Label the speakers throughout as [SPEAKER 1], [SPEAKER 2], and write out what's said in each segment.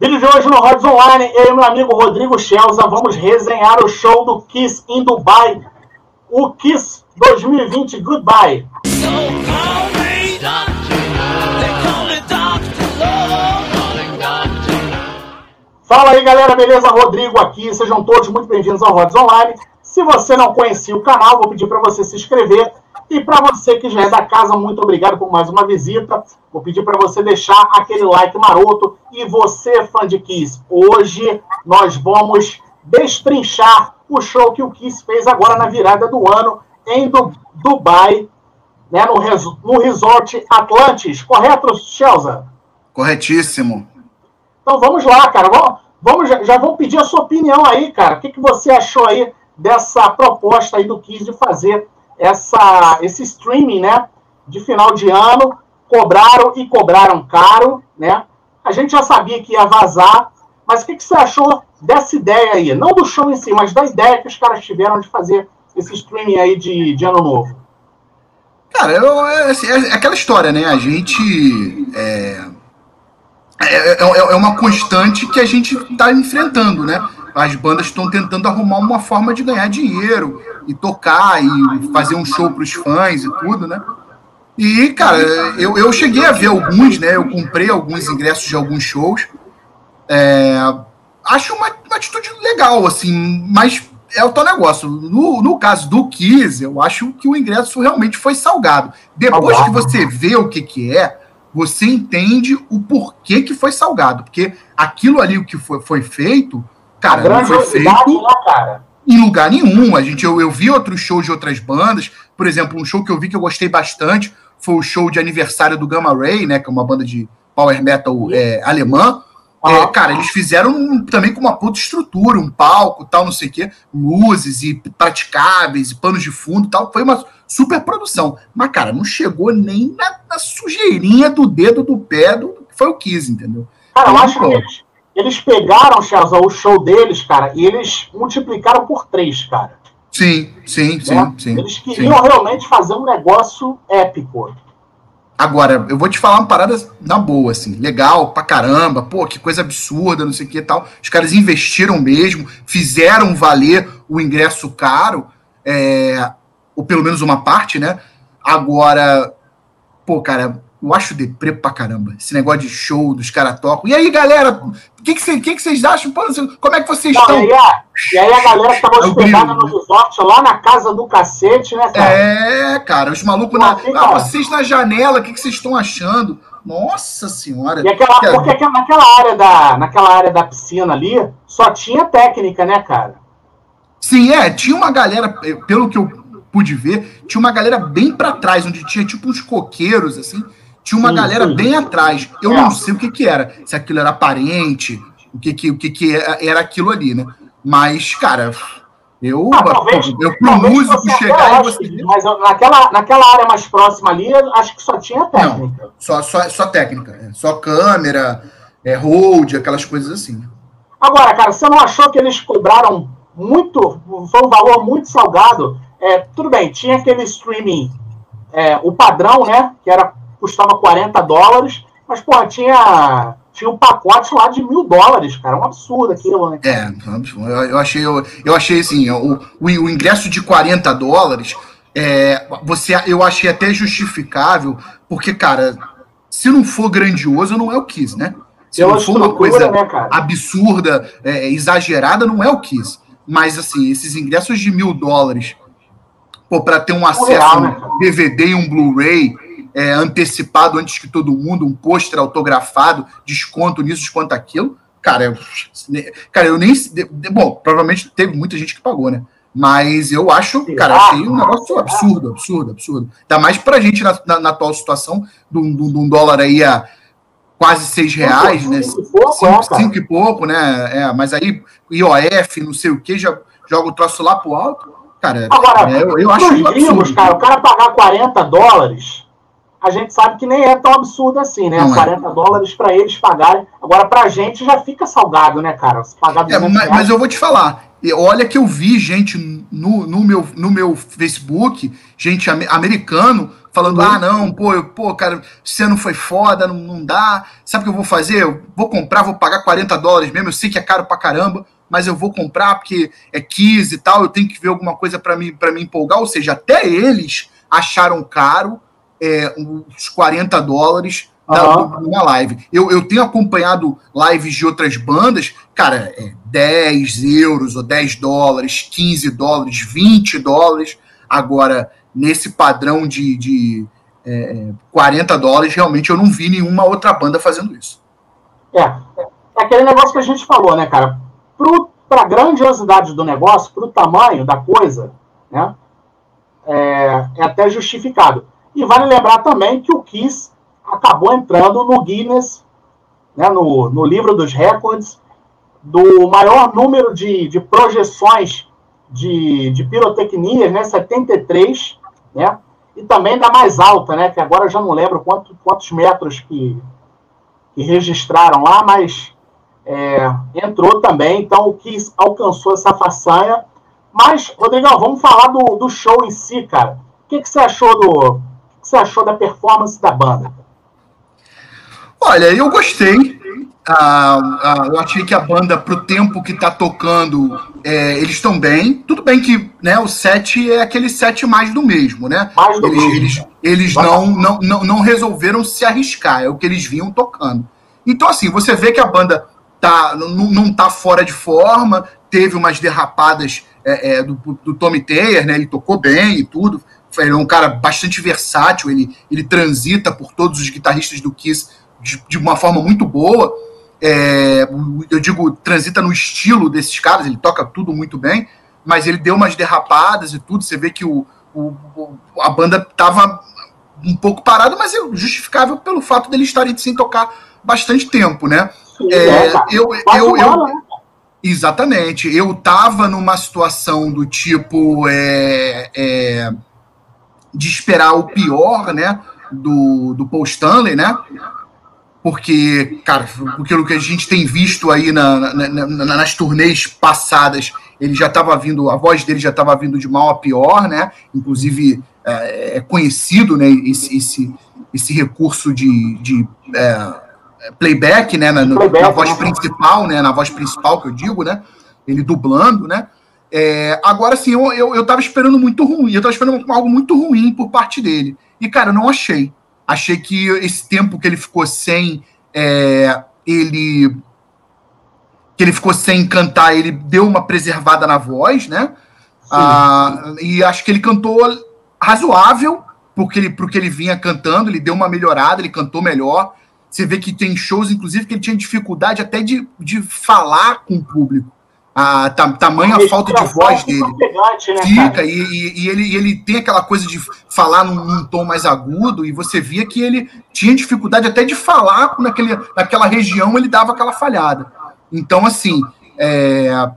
[SPEAKER 1] Vídeo de hoje no Rods Online, eu e meu amigo Rodrigo Schelza vamos resenhar o show do Kiss em Dubai, o Kiss 2020 Goodbye. Fala aí galera, beleza? Rodrigo aqui, sejam todos muito bem-vindos ao Rods Online. Se você não conhecia o canal, vou pedir para você se inscrever e para você que já é da casa, muito obrigado por mais uma visita. Vou pedir para você deixar aquele like maroto. E você, fã de Kiss, hoje nós vamos destrinchar o show que o Kiss fez agora na virada do ano em Dubai, né, no, res no Resort Atlantis. Correto, Chelsea?
[SPEAKER 2] Corretíssimo.
[SPEAKER 1] Então vamos lá, cara. Vamos, vamos já, já vou pedir a sua opinião aí, cara. O que, que você achou aí dessa proposta aí do Kiss de fazer essa, esse streaming, né, de final de ano, cobraram e cobraram caro, né? A gente já sabia que ia vazar, mas o que, que você achou dessa ideia aí? Não do show em si, mas da ideia que os caras tiveram de fazer esse streaming aí de, de ano novo.
[SPEAKER 2] Cara, eu, é, assim, é, aquela história, né? A gente. É, é, é, é uma constante que a gente está enfrentando, né? As bandas estão tentando arrumar uma forma de ganhar dinheiro e tocar e fazer um show para os fãs e tudo, né? E, cara, eu, eu cheguei a ver alguns, né? Eu comprei alguns ingressos de alguns shows. É, acho uma, uma, atitude legal, assim, mas é o tal negócio. No, no caso do Kiss, eu acho que o ingresso realmente foi salgado. Depois que você vê o que, que é, você entende o porquê que foi salgado. Porque aquilo ali o que foi, foi feito, cara, não foi feito. Né, cara? em lugar nenhum. A gente, eu, eu vi outros shows de outras bandas. Por exemplo, um show que eu vi que eu gostei bastante foi o show de aniversário do Gamma Ray, né? Que é uma banda de power metal é, alemã. É, cara, eles fizeram um, também com uma puta estrutura, um palco, tal, não sei o quê, luzes e praticáveis e panos de fundo tal. Foi uma super produção. Mas, cara, não chegou nem na, na sujeirinha do dedo do pé do que foi o Kiss, entendeu?
[SPEAKER 1] Cara, eu acho que eles, eles pegaram, Charles, o show deles, cara, e eles multiplicaram por três, cara.
[SPEAKER 2] Sim, sim, sim, né? sim.
[SPEAKER 1] Eles queriam
[SPEAKER 2] sim.
[SPEAKER 1] realmente fazer um negócio épico.
[SPEAKER 2] Agora, eu vou te falar uma parada na boa, assim, legal pra caramba, pô, que coisa absurda, não sei o que e tal. Os caras investiram mesmo, fizeram valer o ingresso caro, é, ou pelo menos uma parte, né? Agora, pô, cara, eu acho deprê pra caramba. Esse negócio de show, dos caras tocam. E aí, galera, o que, que, cê, que, que vocês acham? Como é que vocês Não, estão?
[SPEAKER 1] E aí, e aí, a galera que tava hospedada no resort lá na casa do cacete, né,
[SPEAKER 2] cara? É, cara, os malucos na. Ah, vocês na janela, o que, que vocês estão achando? Nossa senhora.
[SPEAKER 1] E aquela, que... Porque naquela área, da, naquela área da piscina ali, só tinha técnica, né, cara?
[SPEAKER 2] Sim, é. Tinha uma galera, pelo que eu pude ver, tinha uma galera bem para trás, onde tinha tipo uns coqueiros, assim tinha uma sim, galera sim. bem atrás. Eu é. não sei o que, que era. Se aquilo era parente, o que, que, o que, que era aquilo ali, né? Mas, cara, eu, ah, talvez, eu pro músico chegar e você.
[SPEAKER 1] Mas naquela, naquela área mais próxima ali, acho que só tinha técnica. Não,
[SPEAKER 2] só, só, só técnica. É. Só câmera, é, hold, aquelas coisas assim.
[SPEAKER 1] Agora, cara, você não achou que eles cobraram muito. Foi um valor muito salgado? É, tudo bem, tinha aquele streaming, é, o padrão, né? Que era custava 40 dólares, mas, porra, tinha, tinha um pacote lá de mil dólares, cara. É um absurdo aquilo, né?
[SPEAKER 2] É, eu, achei, eu, eu achei assim, o, o, o ingresso de 40 dólares, é, você, eu achei até justificável, porque, cara, se não for grandioso, não é o Kiss, né? Se não for uma coisa né, absurda, é, exagerada, não é o Kiss. Mas, assim, esses ingressos de mil dólares, pô, para ter um acesso a um né, DVD e um Blu-ray é, antecipado antes que todo mundo, um pôster autografado, desconto nisso, desconto aquilo. Cara, eu, cara, eu nem. Bom, provavelmente teve muita gente que pagou, né? Mas eu acho, cara, achei um negócio absurdo, absurdo, absurdo. Ainda mais pra gente na, na, na atual situação, de um, dólar aí a quase seis reais, né? Cinco, cinco, cinco e pouco, né? É, mas aí IOF, não sei o que, já joga o troço lá pro alto. Cara,
[SPEAKER 1] Agora, é, eu, eu acho absurdo. Cara, o cara pagar 40 dólares a gente sabe que nem é tão absurdo assim, né? Não 40 é. dólares para eles pagarem. Agora, para a gente já fica salgado, né, cara? Se pagar
[SPEAKER 2] é, mas, mas, eu vou te falar. Olha que eu vi gente no, no, meu, no meu Facebook, gente americano, falando, ah, não, pô, eu, pô, cara, esse ano foi foda, não, não dá. Sabe o que eu vou fazer? Eu vou comprar, vou pagar 40 dólares mesmo, eu sei que é caro pra caramba, mas eu vou comprar porque é 15 e tal, eu tenho que ver alguma coisa para me, pra me empolgar. Ou seja, até eles acharam caro é, os 40 dólares da, minha live. Eu, eu tenho acompanhado lives de outras bandas, cara, é 10 euros ou 10 dólares, 15 dólares, 20 dólares. Agora, nesse padrão de, de é, 40 dólares, realmente eu não vi nenhuma outra banda fazendo isso.
[SPEAKER 1] É, é aquele negócio que a gente falou, né, cara? Para a grandiosidade do negócio, para o tamanho da coisa, né, é, é até justificado. E vale lembrar também que o Kiss acabou entrando no Guinness, né, no, no livro dos recordes, do maior número de, de projeções de, de pirotecnias, né, 73, né, e também da mais alta, né, que agora eu já não lembro quanto, quantos metros que, que registraram lá, mas é, entrou também, então o que alcançou essa façanha. Mas, Rodrigão, vamos falar do, do show em si, cara. O que, que você achou do. Você achou da performance da banda?
[SPEAKER 2] Olha, eu gostei. Ah, ah, eu achei que a banda, pro tempo que tá tocando, é, eles estão bem. Tudo bem que né, o set é aquele set mais do mesmo, né? Mais do eles mesmo. eles, eles não, não, não, não resolveram se arriscar, é o que eles vinham tocando. Então, assim, você vê que a banda tá, não, não tá fora de forma, teve umas derrapadas é, é, do, do Tommy Taylor, né? Ele tocou bem e tudo. Ele é um cara bastante versátil, ele, ele transita por todos os guitarristas do Kiss de, de uma forma muito boa. É, eu digo, transita no estilo desses caras, ele toca tudo muito bem, mas ele deu umas derrapadas e tudo. Você vê que o, o a banda estava um pouco parada, mas é justificável pelo fato dele estarem sem tocar bastante tempo, né? É, eu, eu, eu, né? exatamente. Eu tava numa situação do tipo é, é, de esperar o pior, né? Do, do Paul Stanley, né? porque, cara, pelo que a gente tem visto aí na, na, na, nas turnês passadas, ele já estava vindo, a voz dele já estava vindo de mal a pior, né? Inclusive é, é conhecido, né? Esse, esse, esse recurso de, de é, playback, né? Na, playback, na voz né? principal, né? Na voz principal que eu digo, né? Ele dublando, né? É, agora sim, eu, eu, eu tava esperando muito ruim, eu tava esperando algo muito ruim por parte dele. E, cara, não achei. Achei que esse tempo que ele ficou sem é, ele que ele ficou sem cantar, ele deu uma preservada na voz, né? Ah, e acho que ele cantou razoável porque ele, porque ele vinha cantando, ele deu uma melhorada, ele cantou melhor. Você vê que tem shows, inclusive, que ele tinha dificuldade até de, de falar com o público a tamanha a falta de voz dele. né, Fica, e, e, e, ele, ele tem aquela coisa de falar num, num, tom mais agudo, e você via que ele tinha dificuldade até de falar naquele, naquela região, ele dava aquela falhada. Então, assim, é,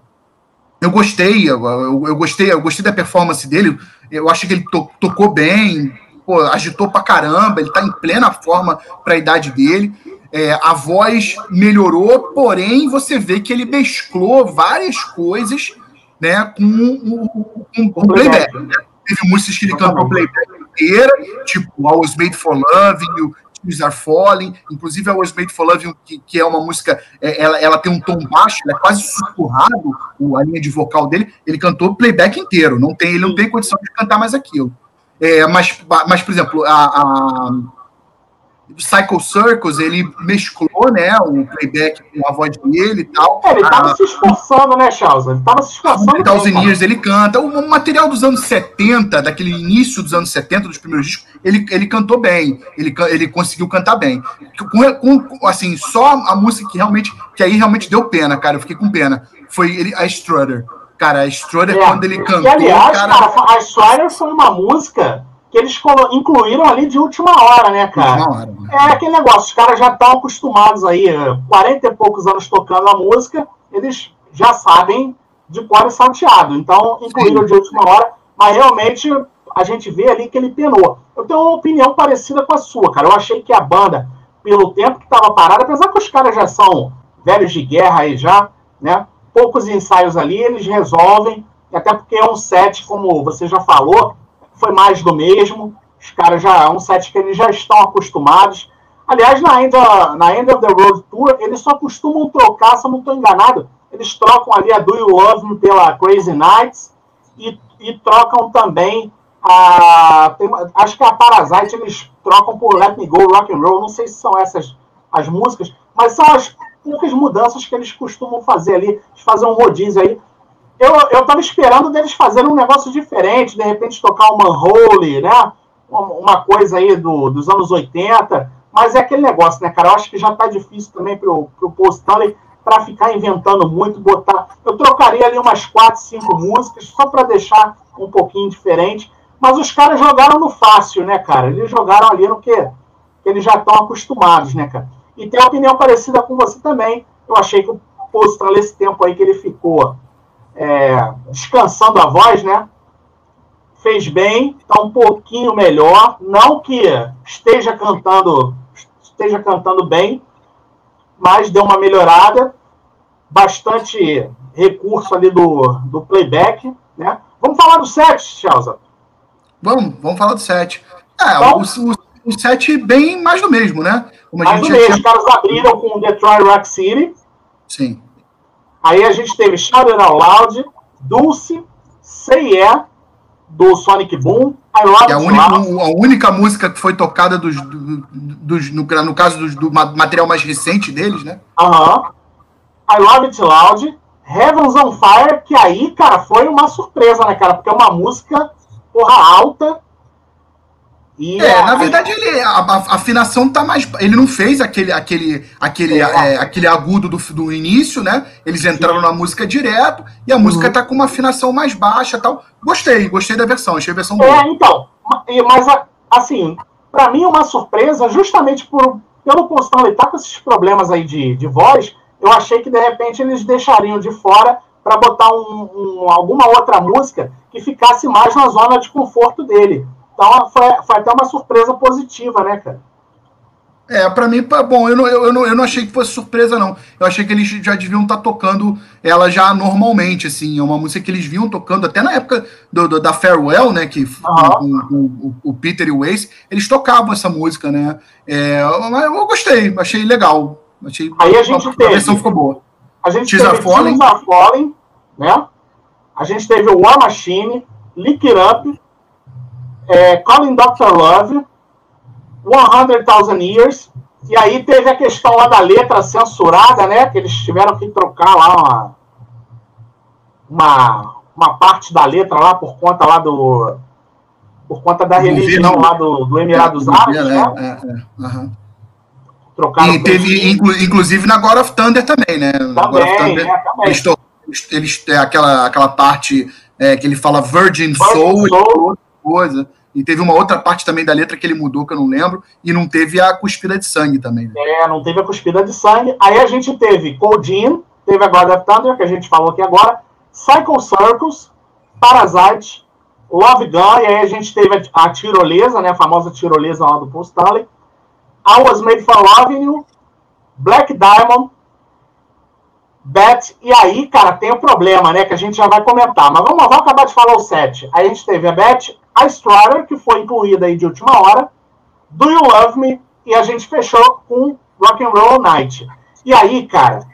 [SPEAKER 2] eu gostei, eu, eu, eu, gostei, eu gostei da performance dele, eu acho que ele to, tocou bem, pô, agitou pra caramba, ele tá em plena forma para a idade dele. É, a voz melhorou, porém você vê que ele mesclou várias coisas né, com o playback. Né? Teve músicas que ele cantou playback inteira, tipo I Was Made for Love, o Tears Are Falling, inclusive I Was Made for Love, que, que é uma música, é, ela, ela tem um tom baixo, ela é quase sussurrado, a linha de vocal dele, ele cantou playback inteiro, não tem, ele não tem condição de cantar mais aquilo. É, mas, mas, por exemplo, a, a Psycho Circus, ele mesclou, né, o playback com a voz dele e tal.
[SPEAKER 1] É, ele tava ah, se esforçando, né, Charles? Ele tava se esforçando.
[SPEAKER 2] Thousand Years ele canta. O material dos anos 70, daquele início dos anos 70, dos primeiros discos, ele, ele cantou bem. Ele, ele conseguiu cantar bem. Com, com, assim, só a música que realmente, que aí realmente deu pena, cara. Eu fiquei com pena. Foi ele, a Strutter. Cara, a Strutter, é. quando ele cantou. E,
[SPEAKER 1] aliás, cara, cara a Strutter foi uma música que eles incluíram ali de última hora, né, cara? Hora, né? É aquele negócio, os caras já estão acostumados aí, 40 e poucos anos tocando a música, eles já sabem de cor e salteado. Então, incluíram Sim. de última hora, mas realmente a gente vê ali que ele penou. Eu tenho uma opinião parecida com a sua, cara. Eu achei que a banda, pelo tempo que estava parada, apesar que os caras já são velhos de guerra aí já, né? Poucos ensaios ali, eles resolvem, até porque é um set, como você já falou, foi mais do mesmo. Os caras já é um set que eles já estão acostumados. Aliás, na End, na End of the Road Tour, eles só costumam trocar, se eu não estou enganado, eles trocam ali a Do You Love Me pela Crazy Nights e, e trocam também a. Tem, acho que a Parasite eles trocam por Let Me Go Rock and Roll. Não sei se são essas as músicas, mas são as poucas mudanças que eles costumam fazer ali, fazer um rodízio aí. Eu, eu tava esperando deles fazerem um negócio diferente, de repente tocar uma Manhole, né? Uma coisa aí do, dos anos 80, mas é aquele negócio, né, cara? Eu acho que já tá difícil também pro, pro Paul Stanley para ficar inventando muito, botar. Eu trocaria ali umas quatro, cinco músicas só para deixar um pouquinho diferente. Mas os caras jogaram no fácil, né, cara? Eles jogaram ali no que, eles já estão acostumados, né, cara? E tem uma opinião parecida com você também. Eu achei que o Postal, esse tempo aí que ele ficou é, descansando a voz, né? Fez bem, tá um pouquinho melhor. Não que esteja cantando, esteja cantando bem, mas deu uma melhorada. Bastante recurso ali do, do playback, né? Vamos falar do set, Chelsea.
[SPEAKER 2] Vamos, vamos falar do set. É, então, o, o, o set bem mais do mesmo, né?
[SPEAKER 1] Como mais do mesmo. Tinha... Os caras abriram com o Detroit Rock City.
[SPEAKER 2] Sim.
[SPEAKER 1] Aí a gente teve It Out Loud, Dulce, Say Yeah, do Sonic Boom.
[SPEAKER 2] I Love é a, única, a única música que foi tocada dos, dos, no, no caso dos, do material mais recente deles, né?
[SPEAKER 1] Aham. Uh -huh. I Love It Loud, Heavens on Fire, que aí, cara, foi uma surpresa, né, cara? Porque é uma música, porra, alta,
[SPEAKER 2] e é, na verdade, ele, a, a, afinação tá mais. Ele não fez aquele, aquele, aquele, é. É, aquele agudo do, do início, né? Eles entraram Sim. na música direto e a uhum. música tá com uma afinação mais baixa tal. Gostei, gostei da versão, achei a versão
[SPEAKER 1] boa. É, então. Mas, assim, para mim, uma surpresa, justamente por, pelo Constão ele tá com esses problemas aí de, de voz, eu achei que de repente eles deixariam de fora para botar um, um, alguma outra música que ficasse mais na zona de conforto dele. Então foi, foi até uma surpresa positiva, né, cara?
[SPEAKER 2] É, pra mim, bom, eu não, eu, não, eu não achei que fosse surpresa, não. Eu achei que eles já deviam estar tá tocando ela já normalmente, assim. É uma música que eles vinham tocando até na época do, do da Farewell, né? Que uhum. o, o, o, Peter e o Ace, eles tocavam essa música, né? É, eu gostei, achei legal. Achei,
[SPEAKER 1] Aí a gente a, teve. A
[SPEAKER 2] versão ficou boa.
[SPEAKER 1] A gente teve Falling. Falling, né? A gente teve o War Machine, Lick It Up, é, Calling Dr. Love, 100,000 Years, e aí teve a questão lá da letra censurada, né? Que eles tiveram que trocar lá uma, uma, uma parte da letra lá por conta lá do. Por conta da religião lá do, do Emirados é, Árabes, né? É, é, uhum.
[SPEAKER 2] Trocaram e teve, inclu, inclusive, na God of Thunder também, né?
[SPEAKER 1] Também, God of Thunder, é, também.
[SPEAKER 2] Eles, eles, eles aquela, aquela parte é, que ele fala Virgin, Virgin Soul, Soul. coisa. E teve uma outra parte também da letra que ele mudou, que eu não lembro, e não teve a cuspida de sangue também. Né?
[SPEAKER 1] É, não teve a cuspida de sangue. Aí a gente teve Coldin, teve a God of Thunder, que a gente falou aqui agora, Cycle Circles, Parasite, Love Gun, e aí a gente teve a, tirolesa, né, a famosa tirolesa lá do Paul Stanley, I Was Made for Loving You, Black Diamond, Bet, e aí, cara, tem o um problema, né, que a gente já vai comentar, mas vamos, vamos acabar de falar o set. Aí a gente teve a Bet, a Strider, que foi incluída aí de última hora, Do You Love Me, e a gente fechou com Rock and Roll Night. E aí, cara,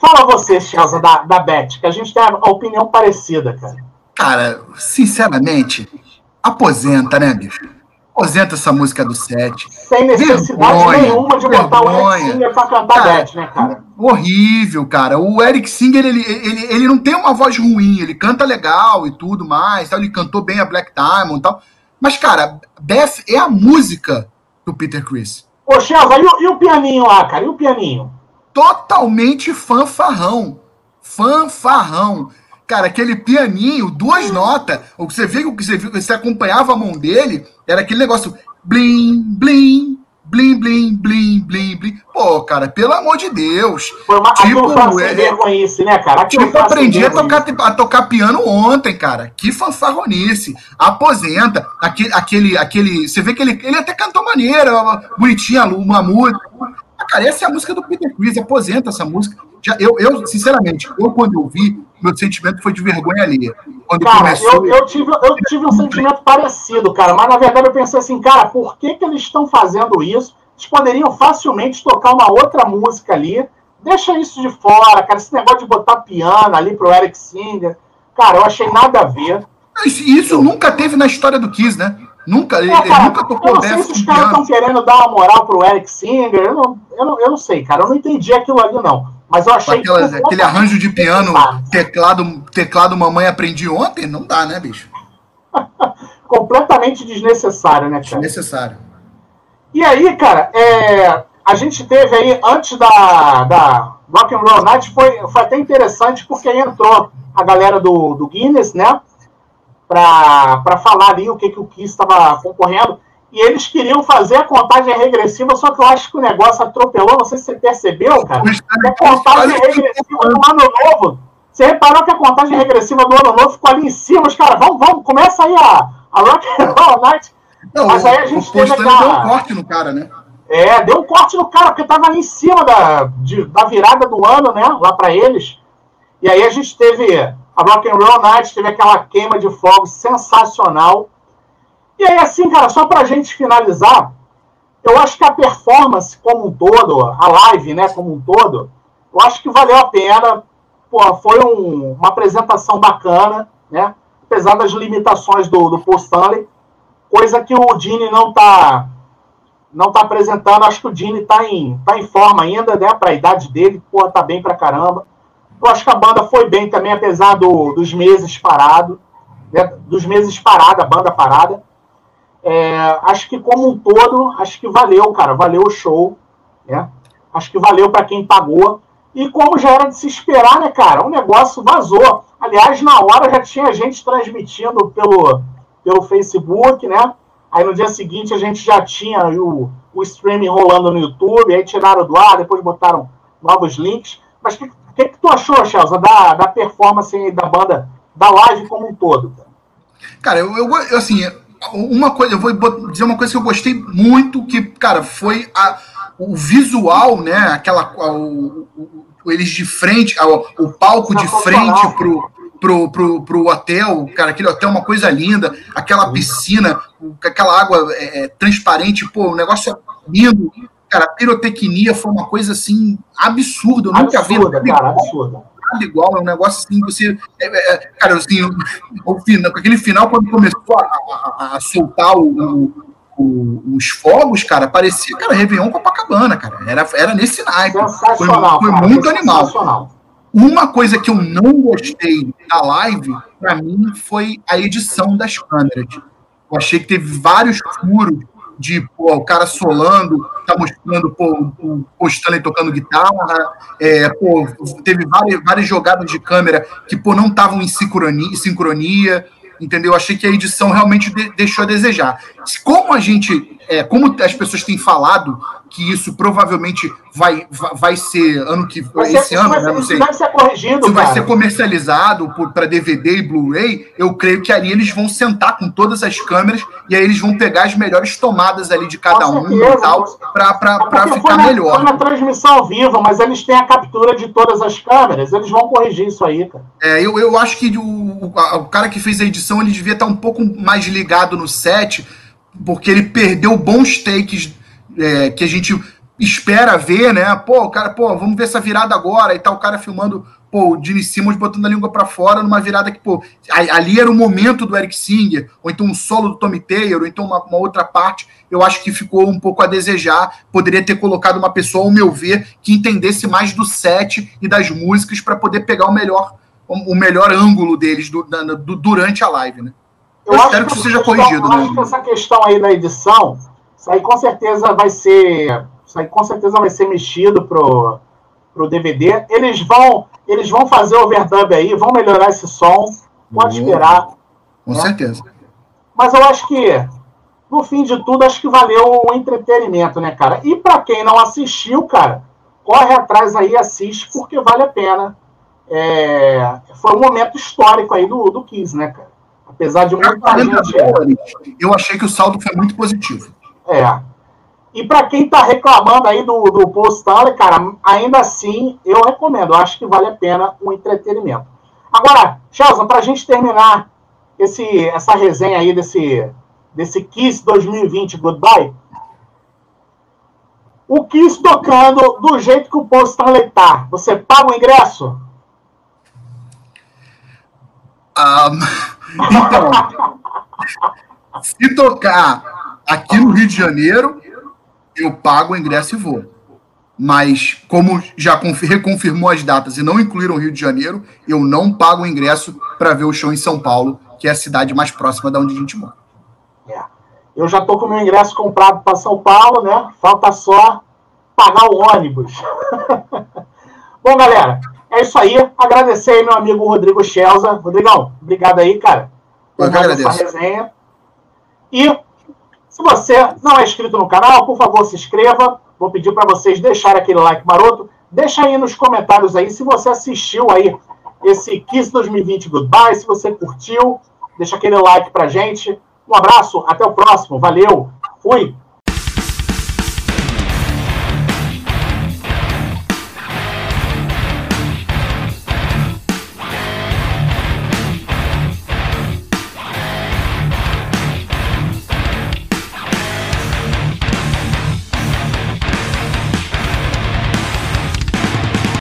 [SPEAKER 1] fala você, Chelsea, da, da Beth, que a gente tem a opinião parecida, cara.
[SPEAKER 2] Cara, sinceramente, aposenta, né, bicho? Aposenta essa música do set.
[SPEAKER 1] Sem necessidade vergonha, nenhuma de botar vergonha. o Eric Singer pra cantar cara, Beth, né, cara?
[SPEAKER 2] Horrível, cara. O Eric Singer, ele, ele, ele não tem uma voz ruim, ele canta legal e tudo mais, tal. ele cantou bem a Black Diamond e tal. Mas, cara, Beth é a música do Peter Chris.
[SPEAKER 1] Ô, Chelsea, e, e o pianinho lá, cara? E o pianinho?
[SPEAKER 2] Totalmente fanfarrão. Fanfarrão. Cara, aquele pianinho, duas notas. O que você vê, o que você, você acompanhava a mão dele, era aquele negócio blim, blim, blim, blim, blim, blim, blim. Pô, cara, pelo amor de Deus.
[SPEAKER 1] Foi uma tipo, é, vergonhice, né, cara?
[SPEAKER 2] Aquilo tipo, eu aprendi a tocar, a tocar piano ontem, cara. Que fanfarronice. Aposenta. Aquele, aquele, aquele. Você vê que ele, ele até cantou maneira, bonitinha, uma música. Ah, cara, essa é a música do Peter Chris. Aposenta essa música. Já, eu, eu, sinceramente, eu quando eu vi, meu sentimento foi de vergonha ali.
[SPEAKER 1] Quando cara, começou... eu, eu, tive, eu tive um sentimento parecido, cara, mas na verdade eu pensei assim, cara, por que, que eles estão fazendo isso? Eles poderiam facilmente tocar uma outra música ali. Deixa isso de fora, cara. Esse negócio de botar piano ali pro Eric Singer. Cara, eu achei nada a ver.
[SPEAKER 2] Isso nunca teve na história do Kiss, né? Nunca, é, cara, ele nunca tocou
[SPEAKER 1] Eu não sei se os caras estão querendo dar uma moral pro Eric Singer. Eu não, eu, não, eu não sei, cara. Eu não entendi aquilo ali, não. Mas eu achei
[SPEAKER 2] Aquelas, que. Aquele arranjo de piano, teclado, teclado Mamãe Aprendi Ontem, não dá, né, bicho?
[SPEAKER 1] completamente desnecessário, né,
[SPEAKER 2] cara? Desnecessário.
[SPEAKER 1] E aí, cara, é, a gente teve aí, antes da, da Rock and Roll Night, foi, foi até interessante, porque aí entrou a galera do, do Guinness, né? para falar ali o que, que o Kiss estava concorrendo. E eles queriam fazer a contagem regressiva, só que eu acho que o negócio atropelou. Não sei se você percebeu, cara. A contagem regressiva do ano novo. Você reparou que a contagem regressiva do ano novo ficou ali em cima. Os caras, vamos, vamos, começa aí a, a Rock and Roll Night.
[SPEAKER 2] Não, Mas aí a gente teve aquela... deu um corte no cara, né?
[SPEAKER 1] É, deu um corte no cara, porque tava ali em cima da, de, da virada do ano, né? Lá para eles. E aí a gente teve a Rock and Roll Night, teve aquela queima de fogo sensacional. E aí, assim, cara, só pra gente finalizar, eu acho que a performance como um todo, a live, né, como um todo, eu acho que valeu a pena. Pô, foi um, uma apresentação bacana, né? Apesar das limitações do, do Paul Stanley, coisa que o Dini não tá não tá apresentando. Acho que o Dini tá em, tá em forma ainda, né? Pra idade dele, pô, tá bem pra caramba. Eu acho que a banda foi bem também, apesar do, dos meses parado, né? dos meses parada, a banda parada. É, acho que como um todo, acho que valeu, cara, valeu o show, né? Acho que valeu para quem pagou. E como já era de se esperar, né, cara? O negócio vazou. Aliás, na hora já tinha gente transmitindo pelo, pelo Facebook, né? Aí no dia seguinte a gente já tinha o, o streaming rolando no YouTube, aí tiraram do ar, depois botaram novos links. Mas o que, que, que tu achou, Chelsea, da, da performance da banda, da live como um todo?
[SPEAKER 2] Cara, eu, eu assim, uma coisa, eu vou dizer uma coisa que eu gostei muito, que, cara, foi a, o visual, né? Aquela. O, o, eles de frente, o, o palco de frente pro, pro, pro, pro hotel, cara, aquele hotel é uma coisa linda, aquela piscina, aquela água é, é transparente, pô, o negócio é lindo. Cara, a pirotecnia foi uma coisa assim absurda. Eu nunca vi.
[SPEAKER 1] Absurda, cara, absurda
[SPEAKER 2] nada igual, é um negócio assim, você. É, é, cara, assim, o, final, aquele final, quando começou a, a, a soltar o, o, os fogos, cara, parecia, cara, Réveillon Copacabana, cara. Era, era nesse naipe. Foi, foi cara, muito animal. Uma coisa que eu não gostei da live, para mim, foi a edição das câmeras. Eu achei que teve vários furos de pô, o cara solando, tá mostrando pô, o, o Stanley tocando guitarra, é, pô, teve várias, várias jogadas de câmera que pô, não estavam em sincronia, sincronia, entendeu? Achei que a edição realmente de, deixou a desejar. Como a gente, é, como as pessoas têm falado que isso provavelmente vai, vai ser ano que vai esse ano, vai, né? não sei.
[SPEAKER 1] Vai ser corrigido,
[SPEAKER 2] isso vai ser comercializado para DVD e Blu-ray. Eu creio que ali eles vão sentar com todas as câmeras e aí eles vão pegar as melhores tomadas ali de cada um e tal para ficar
[SPEAKER 1] na,
[SPEAKER 2] melhor.
[SPEAKER 1] Foi na transmissão ao vivo, mas eles têm a captura de todas as câmeras. Eles vão corrigir isso aí, cara.
[SPEAKER 2] É, eu, eu acho que o, o, o cara que fez a edição ele devia estar um pouco mais ligado no set, porque ele perdeu bons takes é, que a gente espera ver, né? Pô, cara, pô, vamos ver essa virada agora e tal, o cara filmando, pô, o Gene Simmons botando a língua para fora numa virada que, pô, ali era o momento do Eric Singer, ou então um solo do Tommy Taylor, ou então uma, uma, outra parte, eu acho que ficou um pouco a desejar. Poderia ter colocado uma pessoa, ao meu ver, que entendesse mais do set e das músicas para poder pegar o melhor o melhor ângulo deles do, do, durante a live, né?
[SPEAKER 1] Eu, eu espero que, isso seja corrigido, né? Acho que essa questão aí da edição isso aí com certeza vai ser. Isso aí com certeza vai ser mexido pro, pro DVD. Eles vão, eles vão fazer overdub aí, vão melhorar esse som. Pode esperar.
[SPEAKER 2] Com né? certeza.
[SPEAKER 1] Mas eu acho que, no fim de tudo, acho que valeu o entretenimento, né, cara? E para quem não assistiu, cara, corre atrás aí, assiste, porque vale a pena. É, foi um momento histórico aí do, do Kiss, né, cara? Apesar de muita gente.
[SPEAKER 2] Eu achei que o saldo foi muito positivo.
[SPEAKER 1] É. E para quem está reclamando aí do, do Stanley, cara, ainda assim, eu recomendo. Eu acho que vale a pena o entretenimento. Agora, Chelsea, para a gente terminar esse, essa resenha aí desse, desse Kiss 2020 Goodbye, o Kiss tocando do jeito que o Paul Stanley tá, você paga o ingresso?
[SPEAKER 2] Um, então, se tocar aqui no Rio de Janeiro, eu pago o ingresso e vou. Mas, como já reconfirmou as datas e não incluíram o Rio de Janeiro, eu não pago o ingresso para ver o show em São Paulo, que é a cidade mais próxima da onde a gente mora.
[SPEAKER 1] É. Eu já estou com o meu ingresso comprado para São Paulo, né? Falta só pagar o ônibus. Bom, galera, é isso aí. Agradecer aí meu amigo Rodrigo Schelza. Rodrigão, obrigado aí, cara.
[SPEAKER 2] Por mais essa
[SPEAKER 1] resenha. E se você não é inscrito no canal, por favor, se inscreva. Vou pedir para vocês deixarem aquele like maroto. Deixa aí nos comentários aí se você assistiu aí esse Kiss 2020 Goodbye, se você curtiu. Deixa aquele like pra gente. Um abraço, até o próximo. Valeu. Fui.